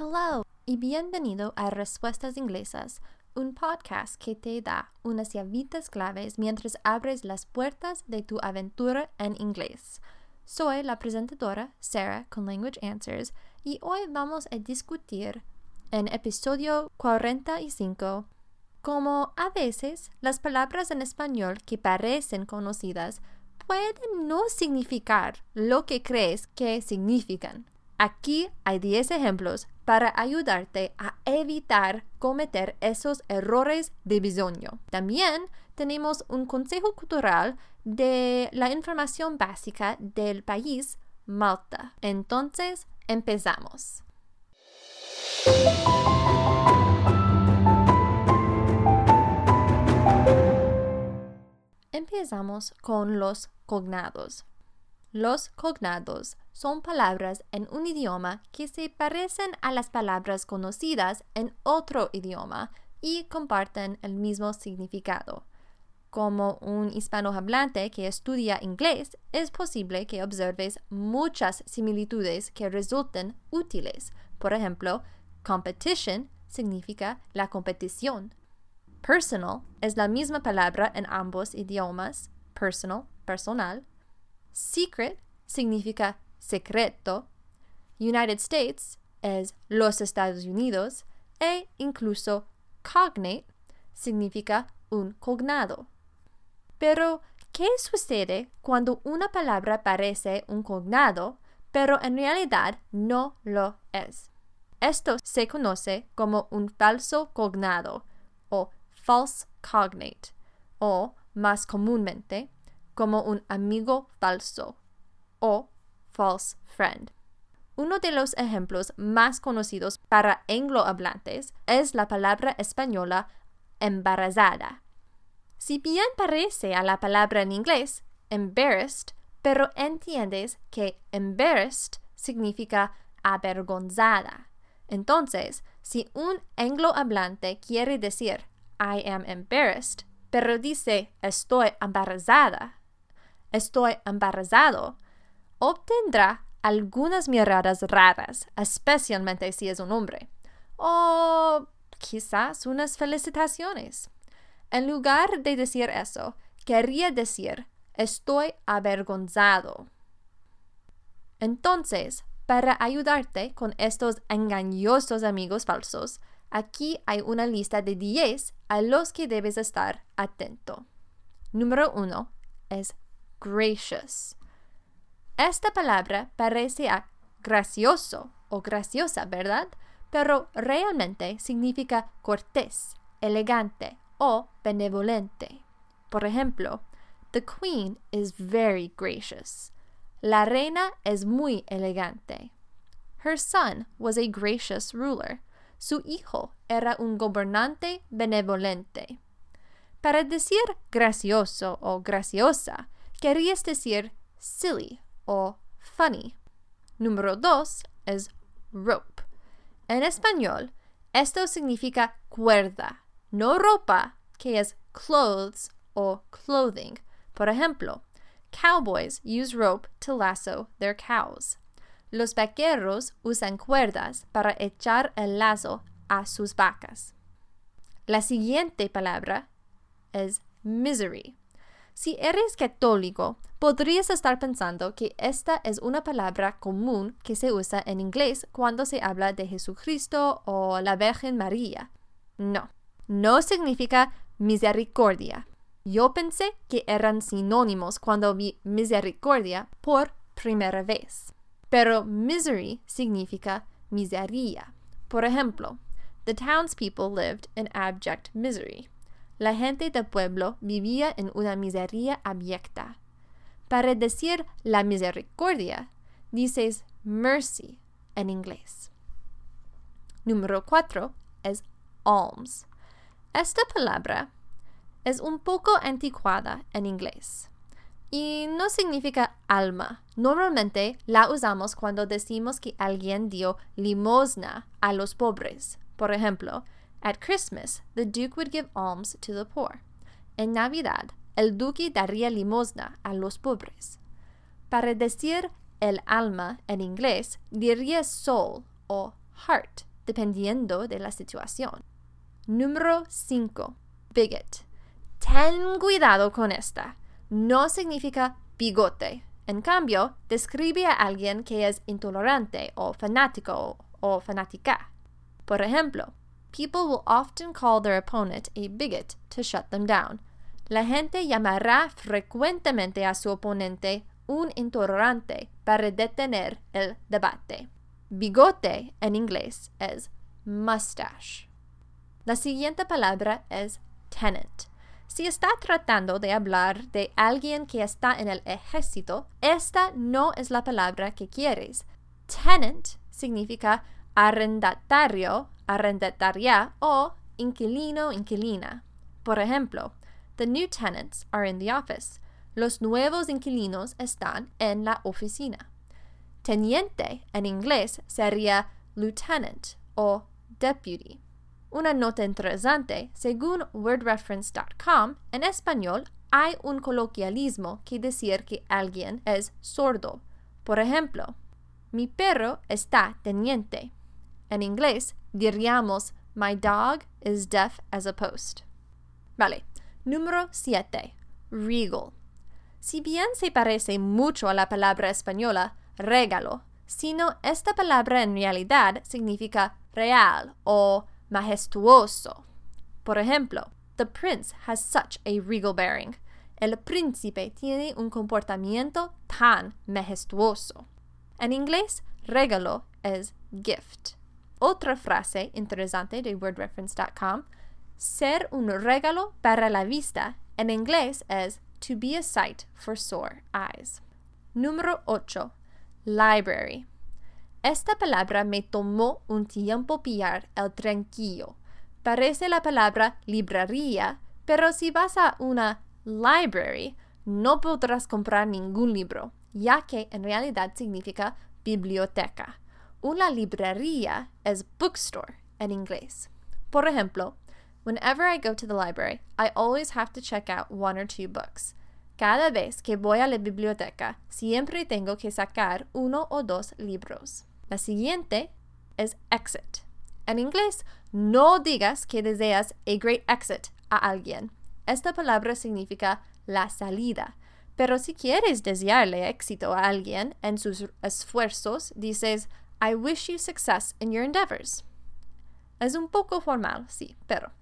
Hello y bienvenido a Respuestas Inglesas, un podcast que te da unas llavitas claves mientras abres las puertas de tu aventura en inglés. Soy la presentadora Sarah con Language Answers y hoy vamos a discutir en episodio 45 cómo a veces las palabras en español que parecen conocidas pueden no significar lo que crees que significan. Aquí hay 10 ejemplos para ayudarte a evitar cometer esos errores de bisoño. También tenemos un consejo cultural de la información básica del país Malta. Entonces, empezamos. Empezamos con los cognados. Los cognados son palabras en un idioma que se parecen a las palabras conocidas en otro idioma y comparten el mismo significado. Como un hispanohablante que estudia inglés, es posible que observes muchas similitudes que resulten útiles. Por ejemplo, competition significa la competición. Personal es la misma palabra en ambos idiomas, personal, personal, Secret significa secreto. United States es los Estados Unidos e incluso cognate significa un cognado. Pero, ¿qué sucede cuando una palabra parece un cognado, pero en realidad no lo es? Esto se conoce como un falso cognado o false cognate, o más comúnmente como un amigo falso o false friend. Uno de los ejemplos más conocidos para anglohablantes es la palabra española embarazada. Si bien parece a la palabra en inglés embarrassed, pero entiendes que embarrassed significa avergonzada. Entonces, si un anglohablante quiere decir I am embarrassed, pero dice estoy embarazada, estoy embarazado, obtendrá algunas miradas raras, especialmente si es un hombre, o quizás unas felicitaciones. En lugar de decir eso, quería decir estoy avergonzado. Entonces, para ayudarte con estos engañosos amigos falsos, aquí hay una lista de 10 a los que debes estar atento. Número 1 es gracious. Esta palabra parece a gracioso o graciosa, ¿verdad? Pero realmente significa cortés, elegante o benevolente. Por ejemplo, The Queen is very gracious. La reina es muy elegante. Her son was a gracious ruler. Su hijo era un gobernante benevolente. Para decir gracioso o graciosa, querías decir silly o funny. Número dos es rope. En español, esto significa cuerda, no ropa, que es clothes o clothing. Por ejemplo, cowboys use rope to lasso their cows. Los vaqueros usan cuerdas para echar el lazo a sus vacas. La siguiente palabra es misery. Si eres católico, podrías estar pensando que esta es una palabra común que se usa en inglés cuando se habla de Jesucristo o la Virgen María. No, no significa misericordia. Yo pensé que eran sinónimos cuando vi misericordia por primera vez. Pero misery significa miseria. Por ejemplo, the townspeople lived in abject misery. La gente del pueblo vivía en una miseria abyecta. Para decir la misericordia, dices mercy en inglés. Número 4 es alms. Esta palabra es un poco anticuada en inglés y no significa alma. Normalmente la usamos cuando decimos que alguien dio limosna a los pobres. Por ejemplo, At Christmas, the Duke would give alms to the poor. En Navidad, el duque daría limosna a los pobres. Para decir el alma en inglés, diría soul o heart dependiendo de la situación. Número 5. Bigot. Ten cuidado con esta. No significa bigote. En cambio, describe a alguien que es intolerante o fanático o fanática. Por ejemplo, people will often call their opponent a bigot to shut them down. La gente llamará frecuentemente a su oponente un intolerante para detener el debate. Bigote en inglés es mustache. La siguiente palabra es tenant. Si está tratando de hablar de alguien que está en el ejército, esta no es la palabra que quieres. Tenant significa arrendatario, arrendataria o inquilino, inquilina. Por ejemplo, the new tenants are in the office. Los nuevos inquilinos están en la oficina. Teniente en inglés sería lieutenant o deputy. Una nota interesante, según wordreference.com, en español hay un coloquialismo que decir que alguien es sordo. Por ejemplo, mi perro está teniente. En inglés diríamos My dog is deaf as a post. Vale. Número 7. Regal. Si bien se parece mucho a la palabra española regalo, sino esta palabra en realidad significa real o majestuoso. Por ejemplo, the prince has such a regal bearing. El príncipe tiene un comportamiento tan majestuoso. En inglés, regalo es gift. Otra frase interesante de wordreference.com, ser un regalo para la vista, en inglés es to be a sight for sore eyes. Número 8. Library. Esta palabra me tomó un tiempo pillar el tranquillo. Parece la palabra librería, pero si vas a una library, no podrás comprar ningún libro, ya que en realidad significa biblioteca. Una librería es bookstore en inglés. Por ejemplo, whenever I go to the library, I always have to check out one or two books. Cada vez que voy a la biblioteca, siempre tengo que sacar uno o dos libros. La siguiente es exit. En inglés, no digas que deseas a great exit a alguien. Esta palabra significa la salida. Pero si quieres desearle éxito a alguien en sus esfuerzos, dices, I wish you success in your endeavors. Es un poco formal, sí, pero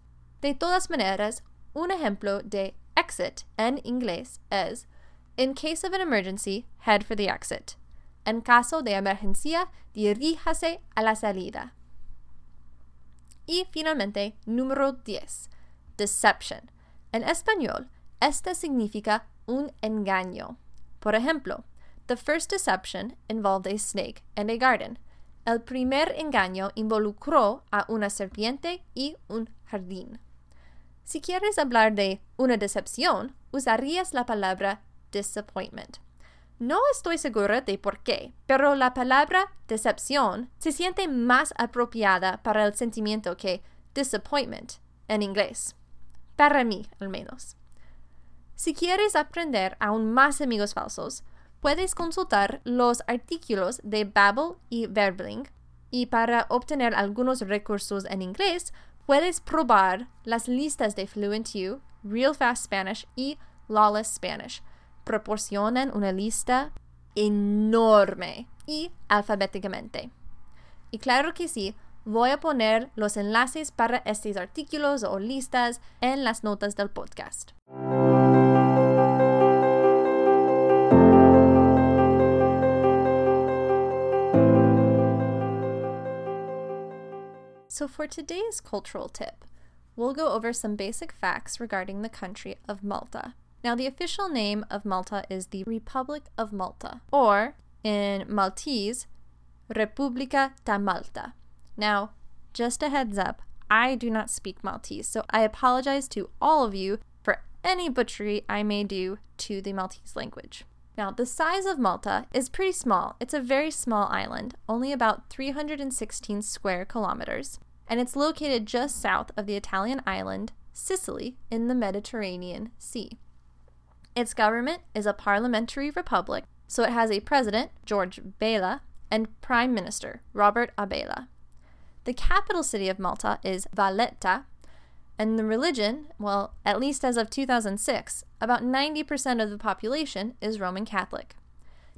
de todas maneras, un ejemplo de exit en inglés es, in case of an emergency, head for the exit. En caso de emergencia, diríjase a la salida. Y finalmente, número 10. Deception. En español, esta significa un engaño. Por ejemplo, the first deception involved a snake and a garden. El primer engaño involucró a una serpiente y un jardín. Si quieres hablar de una decepción, usarías la palabra disappointment. No estoy segura de por qué, pero la palabra decepción se siente más apropiada para el sentimiento que disappointment en inglés. Para mí, al menos. Si quieres aprender aún más amigos falsos, puedes consultar los artículos de Babbel y Verbling y para obtener algunos recursos en inglés, puedes probar las listas de FluentU, Real Fast Spanish y Lawless Spanish proporcionan una lista enorme y alfabéticamente. Y claro que sí, voy a poner los enlaces para estos artículos o listas en las notas del podcast. So, for today's cultural tip, we'll go over some basic facts regarding the country of Malta. Now, the official name of Malta is the Republic of Malta, or in Maltese, Repubblica ta Malta. Now, just a heads up, I do not speak Maltese, so I apologize to all of you for any butchery I may do to the Maltese language. Now, the size of Malta is pretty small. It's a very small island, only about 316 square kilometers, and it's located just south of the Italian island, Sicily, in the Mediterranean Sea. Its government is a parliamentary republic, so it has a president, George Bela, and prime minister, Robert Abela. The capital city of Malta is Valletta, and the religion, well, at least as of 2006, about 90% of the population is Roman Catholic.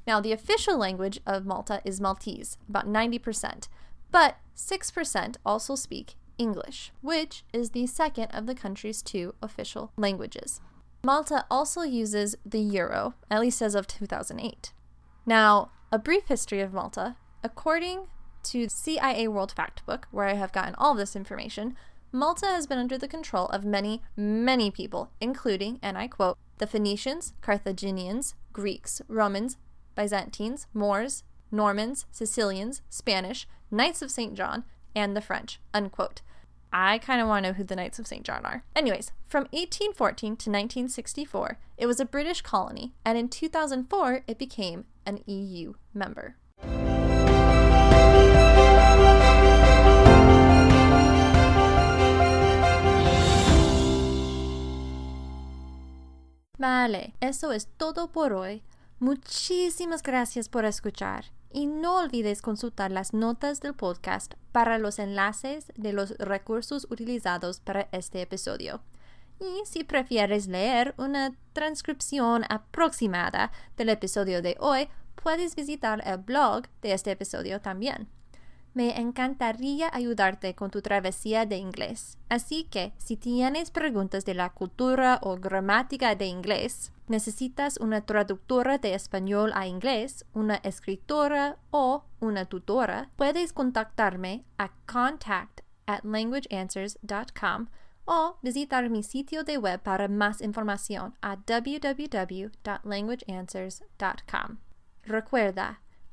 Now, the official language of Malta is Maltese, about 90%, but 6% also speak English, which is the second of the country's two official languages. Malta also uses the euro, at least as of 2008. Now, a brief history of Malta. According to CIA World Factbook, where I have gotten all this information, Malta has been under the control of many, many people, including, and I quote, the Phoenicians, Carthaginians, Greeks, Romans, Byzantines, Moors, Normans, Sicilians, Spanish, Knights of St. John, and the French, unquote. I kind of want to know who the Knights of St. John are. Anyways, from 1814 to 1964, it was a British colony, and in 2004, it became an EU member. Vale, eso es todo por hoy. Muchísimas gracias por escuchar y no olvides consultar las notas del podcast para los enlaces de los recursos utilizados para este episodio. Y si prefieres leer una transcripción aproximada del episodio de hoy, puedes visitar el blog de este episodio también. Me encantaría ayudarte con tu travesía de inglés. Así que si tienes preguntas de la cultura o gramática de inglés, necesitas una traductora de español a inglés, una escritora o una tutora, puedes contactarme a contact at languageanswers.com o visitar mi sitio de web para más información a www.languageanswers.com. Recuerda,